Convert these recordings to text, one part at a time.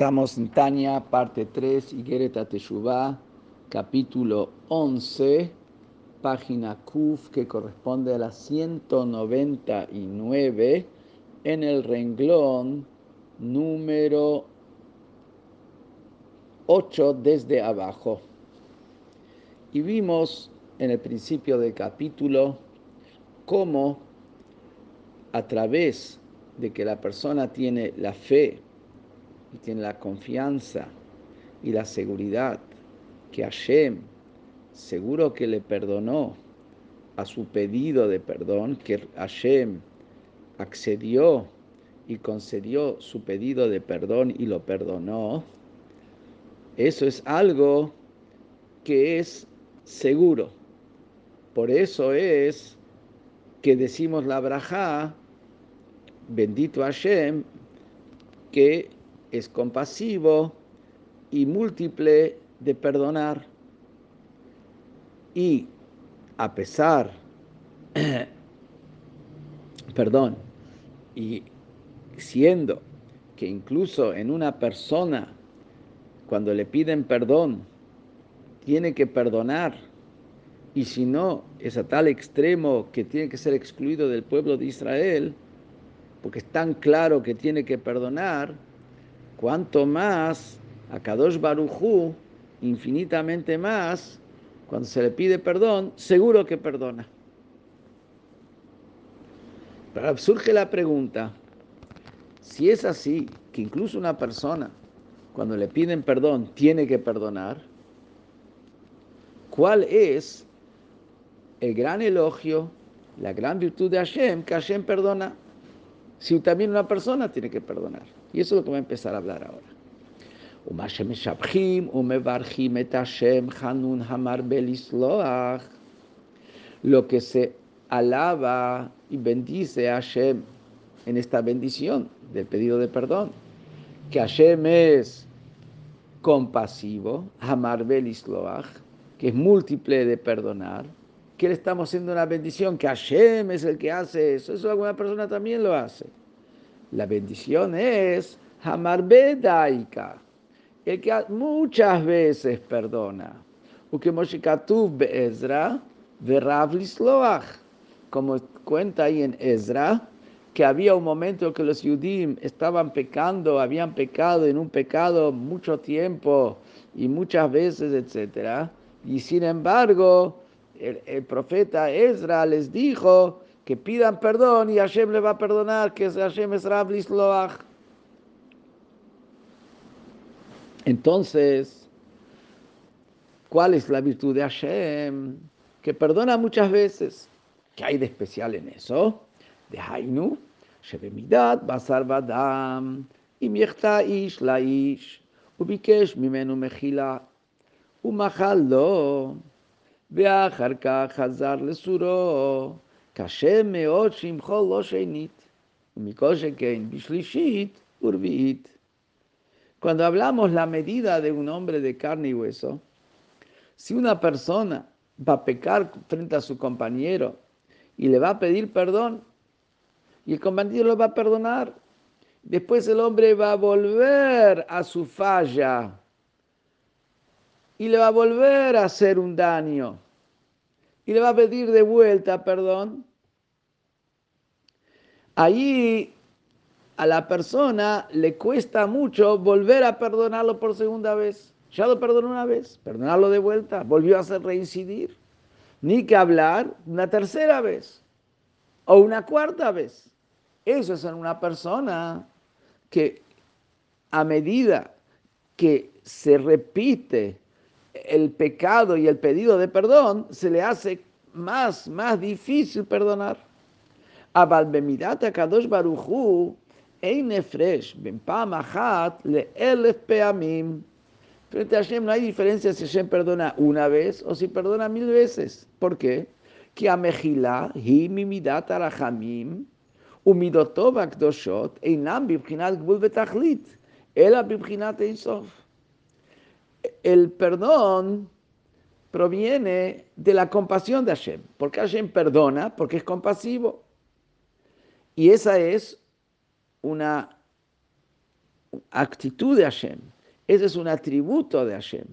Estamos en Tania, parte 3, Igereta Teshuvah, capítulo 11, página Kuf, que corresponde a la 199, en el renglón número 8 desde abajo. Y vimos en el principio del capítulo cómo a través de que la persona tiene la fe, y tiene la confianza y la seguridad que Hashem seguro que le perdonó a su pedido de perdón, que Hashem accedió y concedió su pedido de perdón y lo perdonó, eso es algo que es seguro. Por eso es que decimos la braja, bendito Hashem, que es compasivo y múltiple de perdonar. Y a pesar, perdón, y siendo que incluso en una persona, cuando le piden perdón, tiene que perdonar, y si no, es a tal extremo que tiene que ser excluido del pueblo de Israel, porque es tan claro que tiene que perdonar, cuanto más a Kadosh Barujú, infinitamente más, cuando se le pide perdón, seguro que perdona. Pero surge la pregunta, si es así, que incluso una persona, cuando le piden perdón, tiene que perdonar, ¿cuál es el gran elogio, la gran virtud de Hashem, que Hashem perdona? Si también una persona tiene que perdonar. Y eso es lo que voy a empezar a hablar ahora. Lo que se alaba y bendice a Hashem en esta bendición del pedido de perdón, que Hashem es compasivo, Hamar Belisloach, que es múltiple de perdonar, que le estamos haciendo una bendición, que Hashem es el que hace eso, eso alguna persona también lo hace. La bendición es Hamarbe el que muchas veces perdona. Ezra, como cuenta ahí en Ezra, que había un momento que los Yudim estaban pecando, habían pecado en un pecado mucho tiempo y muchas veces, etc. Y sin embargo, el, el profeta Ezra les dijo que pidan perdón y Hashem le va a perdonar, que Hashem es Rav Lisloach. Entonces, ¿cuál es la virtud de Hashem? Que perdona muchas veces. ¿Qué hay de especial en eso? De Hainu, Shebemidat, Basar Badam, Imiechta Ish Laish, Ubikesh Mimenu Mechila, ומחל לו, ואחר כך חזר לסורו. Cuando hablamos la medida de un hombre de carne y hueso, si una persona va a pecar frente a su compañero y le va a pedir perdón, y el compañero lo va a perdonar, después el hombre va a volver a su falla y le va a volver a hacer un daño y le va a pedir de vuelta perdón, ahí a la persona le cuesta mucho volver a perdonarlo por segunda vez. Ya lo perdonó una vez, perdonarlo de vuelta, volvió a hacer reincidir. Ni que hablar una tercera vez o una cuarta vez. Eso es en una persona que a medida que se repite el pecado y el pedido de perdón, se le hace más, más difícil perdonar. אבל במידת הקדוש ברוך הוא אין הפרש בין פעם אחת לאלף פעמים. Frente a Hashem no hay diferencia si Hashem perdona una vez o si perdona mil veces. ¿Por qué? כי המחילה היא ממידת הרחמים ומידותו והקדושות אינם בבחינת גבול ותכלית, אלא בבחינת אינסוף. El perdón proviene de la compasión de Hashem, porque Hashem perdona, porque es compasivo. Y esa es una actitud de Hashem. Ese es un atributo de Hashem.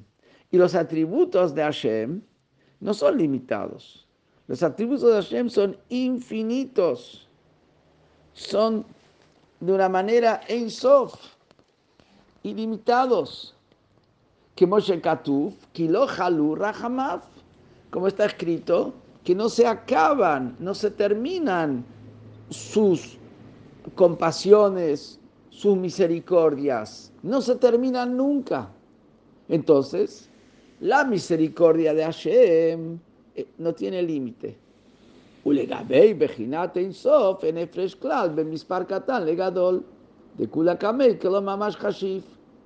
Y los atributos de Hashem no son limitados. Los atributos de Hashem son infinitos. Son de una manera en sof, ilimitados. Que Moshe Halu como está escrito, que no se acaban, no se terminan sus compasiones, sus misericordias, no se terminan nunca. Entonces, la misericordia de Hashem eh, no tiene límite. ולגבי בחינת אינסוף, אין הפרש כלל בין מספר קטן לגדול. דכולה קמל כלא ממש חשיב,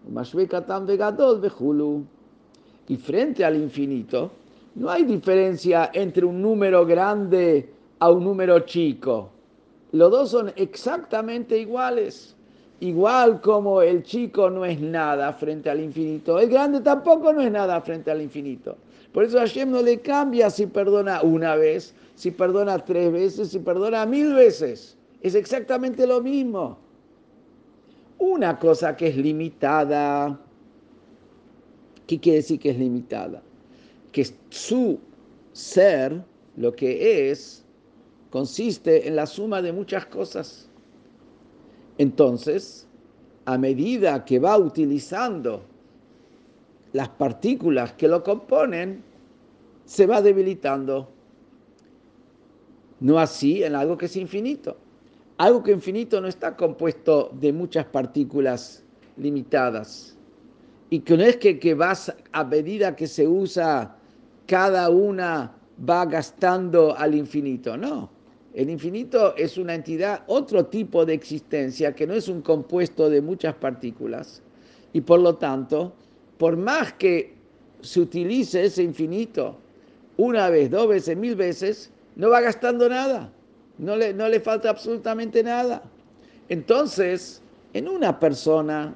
ומשווה קטן וגדול וכולו. Y frente al infinito, no hay diferencia entre un número grande a un número chico. Los dos son exactamente iguales. Igual como el chico no es nada frente al infinito, el grande tampoco no es nada frente al infinito. Por eso Hashem no le cambia si perdona una vez, si perdona tres veces, si perdona mil veces. Es exactamente lo mismo. Una cosa que es limitada, ¿qué quiere decir que es limitada? Que su ser, lo que es, consiste en la suma de muchas cosas. Entonces, a medida que va utilizando las partículas que lo componen, se va debilitando. No así en algo que es infinito. Algo que infinito no está compuesto de muchas partículas limitadas. Y que no es que, que vas a medida que se usa, cada una va gastando al infinito. No. El infinito es una entidad, otro tipo de existencia que no es un compuesto de muchas partículas. Y por lo tanto, por más que se utilice ese infinito una vez, dos veces, mil veces, no va gastando nada, no le, no le falta absolutamente nada. Entonces, en una persona,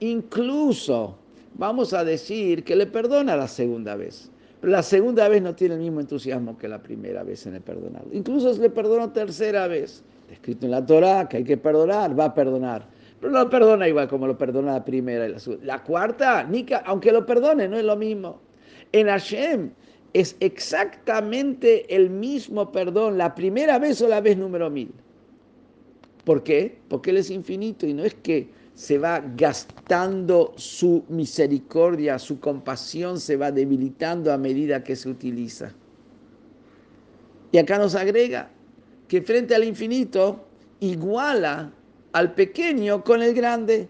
incluso vamos a decir que le perdona la segunda vez, la segunda vez no tiene el mismo entusiasmo que la primera vez en el perdonado. Incluso si le perdonó tercera vez, está escrito en la Torah que hay que perdonar, va a perdonar. Pero no lo perdona igual como lo perdona la primera y la segunda. La cuarta, aunque lo perdone, no es lo mismo. En Hashem es exactamente el mismo perdón, la primera vez o la vez número mil. ¿Por qué? Porque Él es infinito y no es que se va gastando su misericordia, su compasión se va debilitando a medida que se utiliza. Y acá nos agrega que frente al infinito iguala al pequeño con el grande.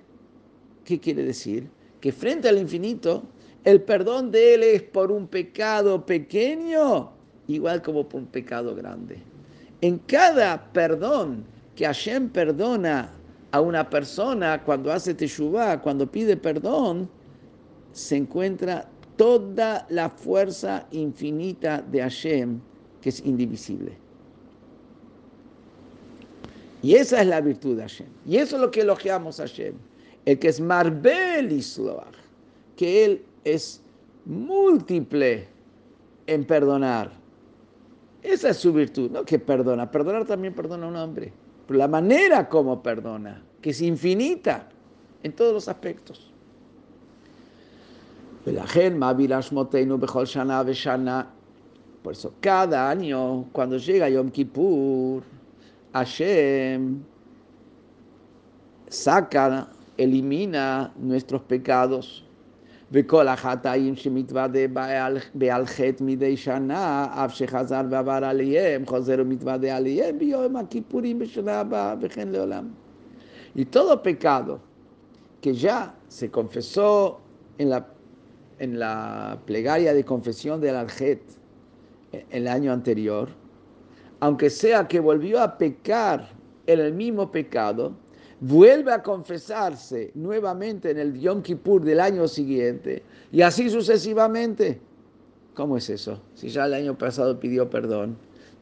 ¿Qué quiere decir? Que frente al infinito, el perdón de él es por un pecado pequeño, igual como por un pecado grande. En cada perdón que Hashem perdona a una persona cuando hace teshuvah, cuando pide perdón, se encuentra toda la fuerza infinita de Hashem, que es indivisible. Y esa es la virtud de Hashem. Y eso es lo que elogiamos a Hashem. El que es Marbel Isloach, que Él es múltiple en perdonar. Esa es su virtud, no que perdona. Perdonar también perdona a un hombre. Pero la manera como perdona, que es infinita en todos los aspectos. Por eso, cada año, cuando llega Yom Kippur, Hashem saca, elimina nuestros pecados. וכל החטאים שמתוודה בעל חטא מדי שנה, אף שחזר ועבר עליהם, חוזר ומתוודה עליהם ביום הכיפורים בשנה הבאה וכן לעולם. Y todo pecado que ya se confesó en la, en la plegaria de confesión del Aljet el año anterior, aunque sea que volvió a pecar en el mismo pecado, vuelve a confesarse nuevamente en el Yom Kippur del año siguiente y así sucesivamente. ¿Cómo es eso? Si ya el año pasado pidió perdón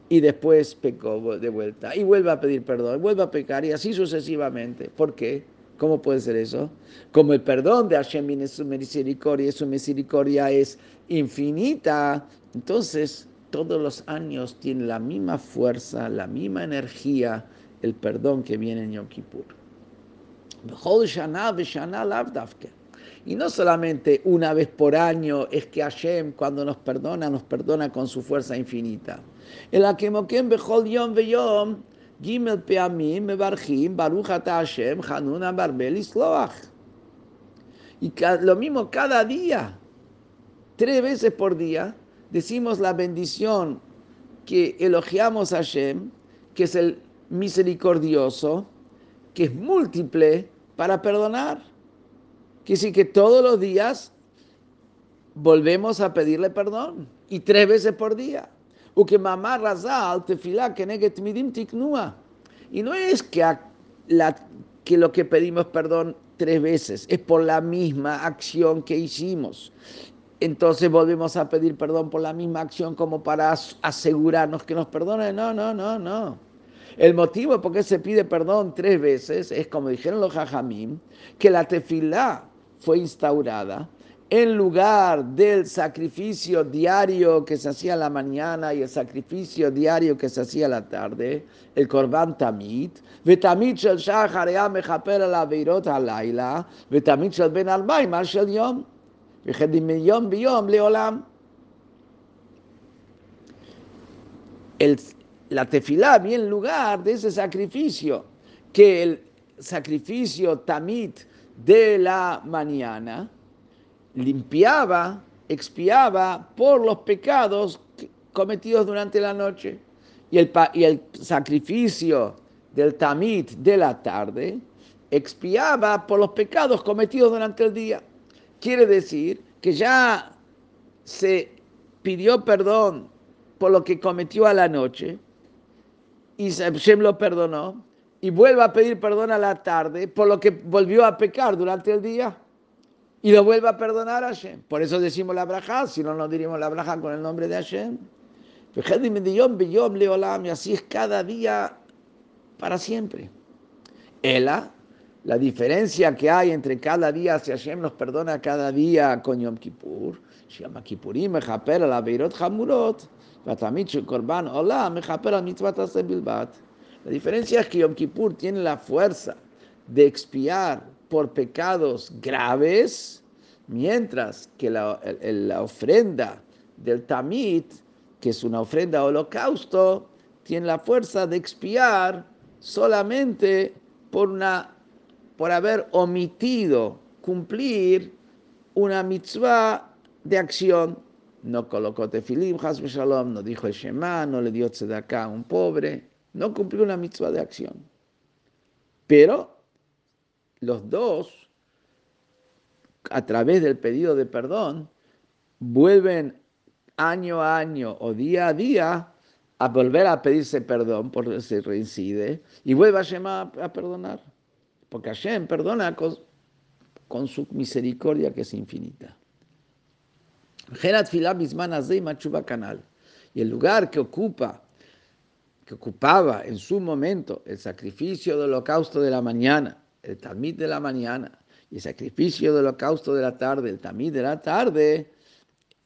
y después pecó de vuelta y vuelve a pedir perdón, vuelve a pecar y así sucesivamente. ¿Por qué? ¿Cómo puede ser eso? Como el perdón de Hashem viene su misericordia su misericordia es infinita, entonces todos los años tiene la misma fuerza, la misma energía, el perdón que viene en Yom Kippur. Y no solamente una vez por año es que Hashem cuando nos perdona, nos perdona con su fuerza infinita. El Akemokem Bechol Yom Gimel Peamim, Mebarchim, Baruch Hashem, Barbel Isloach. Y lo mismo cada día, tres veces por día, decimos la bendición que elogiamos a Hashem, que es el misericordioso, que es múltiple para perdonar. Que sí que todos los días volvemos a pedirle perdón y tres veces por día. que mamá razal tefilá que midim tiknua. Y no es que, la, que lo que pedimos perdón tres veces, es por la misma acción que hicimos. Entonces volvemos a pedir perdón por la misma acción como para asegurarnos que nos perdone. No, no, no, no. El motivo por qué se pide perdón tres veces es, como dijeron los jajamim, que la tefilá fue instaurada en lugar del sacrificio diario que se hacía a la mañana y el sacrificio diario que se hacía a la tarde, el korban tamit, ותמיד של שחר היה מכפר על עבירות הלילה, ותמיד של בין אלפיים על של יום, וכן מיום ביום לעולם. El la tefilá viene en lugar de ese sacrificio, que el sacrificio tamit de la mañana limpiaba, expiaba por los pecados cometidos durante la noche. Y el, y el sacrificio del tamit de la tarde expiaba por los pecados cometidos durante el día. Quiere decir que ya se pidió perdón por lo que cometió a la noche, y Hashem lo perdonó y vuelve a pedir perdón a la tarde por lo que volvió a pecar durante el día y lo vuelve a perdonar a Hashem. Por eso decimos la braja, si no, no diríamos la braja con el nombre de Hashem. Y así es cada día para siempre. Ela, la diferencia que hay entre cada día, si Hashem nos perdona cada día con Yom Kippur, Yom Kippurim, la Hamurot, la diferencia es que Yom Kippur tiene la fuerza de expiar por pecados graves, mientras que la, ofrenda del Tamit, que es una ofrenda holocausto, tiene la fuerza de expiar solamente por, una, por haber omitido cumplir una mitzvah de acción no colocó tefilim, Shalom, no dijo el Shema, no le dio tzedakah a un pobre, no cumplió una mitzvah de acción. Pero los dos, a través del pedido de perdón, vuelven año a año o día a día a volver a pedirse perdón por se reincide y vuelve a Shema a perdonar. Porque Hashem perdona con su misericordia que es infinita. Y el lugar que ocupa, que ocupaba en su momento el sacrificio del holocausto de la mañana, el tamid de la mañana, y el sacrificio del holocausto de la tarde, el tamid de la tarde,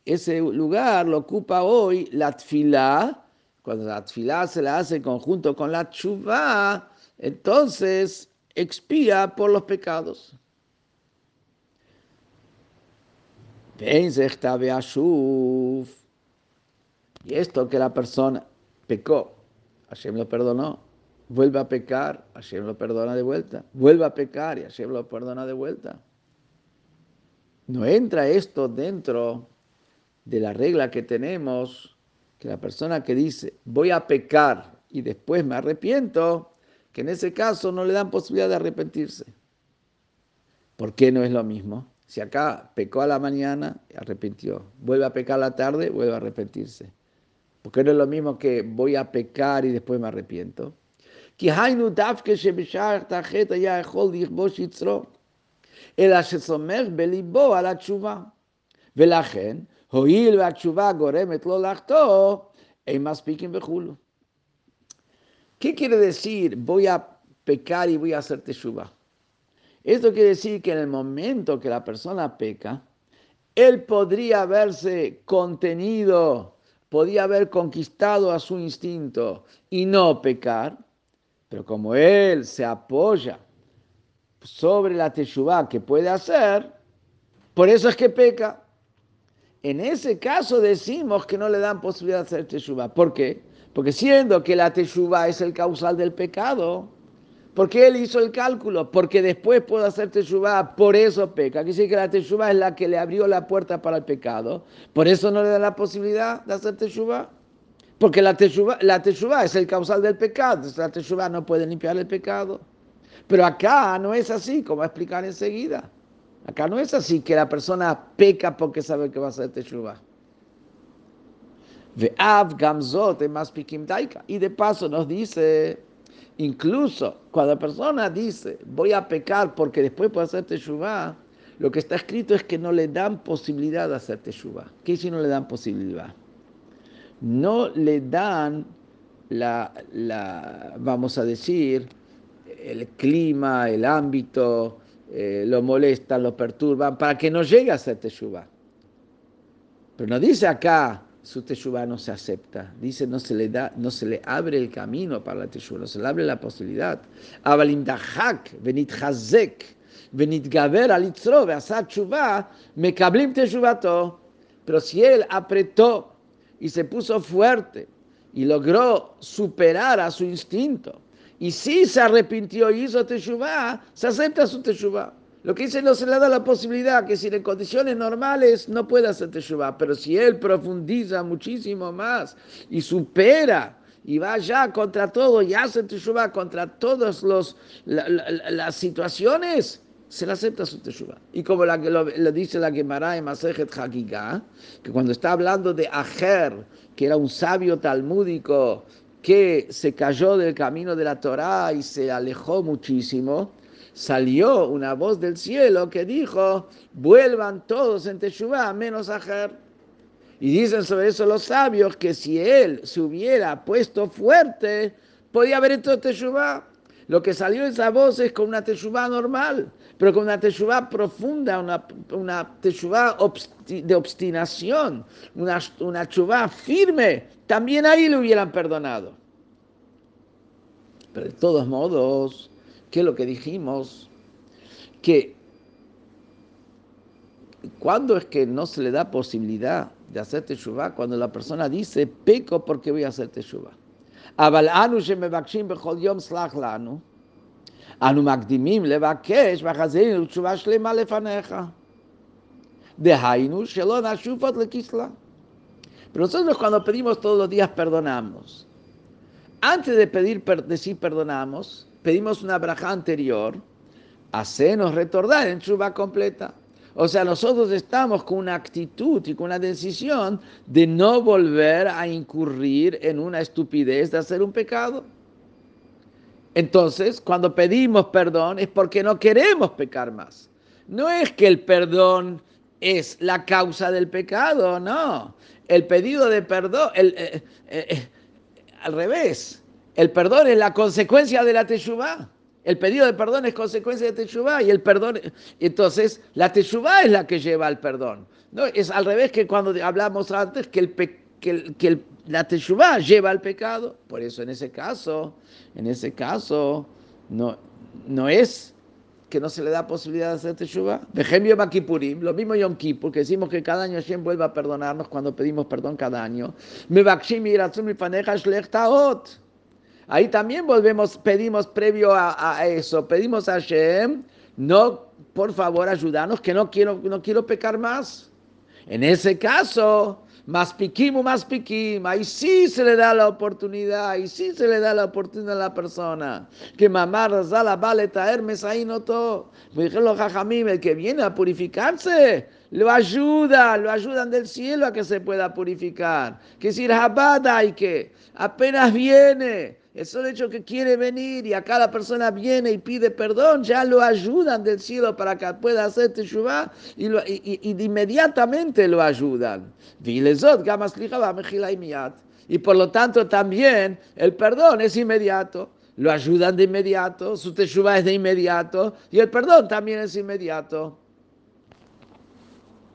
ese lugar lo ocupa hoy la tfilá, cuando la tfilá se la hace en conjunto con la chuvá, entonces expía por los pecados. Y esto que la persona pecó, Hashem lo perdonó, vuelve a pecar, Hashem lo perdona de vuelta, vuelve a pecar y Hashem lo perdona de vuelta. No entra esto dentro de la regla que tenemos, que la persona que dice, voy a pecar y después me arrepiento, que en ese caso no le dan posibilidad de arrepentirse. ¿Por qué no es lo mismo? Si acá pecó a la mañana, arrepintió. Vuelve a pecar a la tarde, vuelve a arrepentirse. Porque no es lo mismo que voy a pecar y después me arrepiento. אלא שסומך בליבו על התשובה. ולכן, הואיל והתשובה גורמת לו לחטוא, אין מספיקים וכולו. ¿Qué quiere decir voy a pecar y voy a hacer teshuva? Esto quiere decir que en el momento que la persona peca, él podría haberse contenido, podía haber conquistado a su instinto y no pecar, pero como él se apoya sobre la teshuva que puede hacer, por eso es que peca. En ese caso decimos que no le dan posibilidad de hacer teshuva. ¿Por qué? Porque siendo que la teshuva es el causal del pecado, ¿por qué él hizo el cálculo? Porque después puede hacer teshuva, por eso peca. Quiere decir que la teshuva es la que le abrió la puerta para el pecado. Por eso no le da la posibilidad de hacer teshuva. Porque la teshuva, la es el causal del pecado. La teshuva no puede limpiar el pecado. Pero acá no es así, como va a explicar enseguida. Acá no es así que la persona peca porque sabe que va a hacer teshuva. Y de paso nos dice, incluso cuando la persona dice, voy a pecar porque después puedo hacer teshuva, lo que está escrito es que no le dan posibilidad de hacer teshuva. ¿Qué si no le dan posibilidad? No le dan la, la vamos a decir, el clima, el ámbito, eh, lo molestan, lo perturban, para que no llegue a ser teshuva. Pero no dice acá, su teshuva no se acepta. Dice, no se le da, no se le abre el camino para la teshuva, no se le abre la posibilidad. venit hazek, venit gaber mekablim teshuvato. Pero si él apretó y se puso fuerte y logró superar a su instinto, y si se arrepintió y hizo teshuva, se acepta su teshuva. Lo que dice no se le da la posibilidad que si en condiciones normales no puede hacer teshuva, pero si él profundiza muchísimo más y supera y va ya contra todo y hace teshuva contra todas las situaciones, se le acepta su teshuva. Y como la, lo, lo dice la Gemara en Masejet Hagigah, que cuando está hablando de Ajer, que era un sabio talmúdico que se cayó del camino de la Torá y se alejó muchísimo, salió una voz del cielo que dijo, vuelvan todos en Teshuvah, menos Ajer. Y dicen sobre eso los sabios que si él se hubiera puesto fuerte, podía haber hecho Teshuvah. Lo que salió esa voz es con una Teshuvah normal, pero con una Teshuvah profunda, una, una Teshuvah de obstinación, una, una firme, también ahí le hubieran perdonado. Pero de todos modos, ¿qué es lo que dijimos? Que cuando es que no se le da posibilidad de hacer teshuva? Cuando la persona dice, peco porque voy a hacer teshuva. אבל אנו שמבקשים בכל יום סלח לנו, אנו מקדימים לבקש וחזינו תשובה שלמה לפניך. דהיינו שלא נשוב עוד לכסלה. Pero nosotros cuando pedimos todos los días perdonamos. Antes de pedir, decir perdonamos, pedimos una braja anterior, hacernos retornar en chuva completa. O sea, nosotros estamos con una actitud y con una decisión de no volver a incurrir en una estupidez de hacer un pecado. Entonces, cuando pedimos perdón es porque no queremos pecar más. No es que el perdón es la causa del pecado, no. El pedido de perdón, eh, eh, eh, al revés, el perdón es la consecuencia de la teshuvah. El pedido de perdón es consecuencia de teshuvah y el perdón, entonces la teshuvah es la que lleva al perdón. ¿no? Es al revés que cuando hablamos antes que, el, que, la teshuvah lleva al pecado. Por eso en ese caso, en ese caso, no, no es que no se le da posibilidad de hacer teshuva. Vejemio Makipurim, lo mismo Yom Kippur, que decimos que cada año Hashem vuelve a perdonarnos cuando pedimos perdón cada año. Ahí también volvemos, pedimos previo a, eso, pedimos a Hashem, no, por favor, ayúdanos, que no quiero, no quiero pecar más. En ese caso, más piquim o más piquim, ahí sí se le da la oportunidad, ahí sí se le da la oportunidad a la persona. Que mamá la vale traer ahí no todo. el que viene a purificarse, lo ayuda, lo ayudan del cielo a que se pueda purificar. Que si Rabada y que apenas viene, el solo hecho que quiere venir y acá la persona viene y pide perdón, ya lo ayudan del cielo para que pueda hacer teshuva y, y, de inmediatamente lo ayudan. Y por lo tanto también el perdón es inmediato. Lo ayudan de inmediato, su teshuva es de inmediato y el perdón también es inmediato.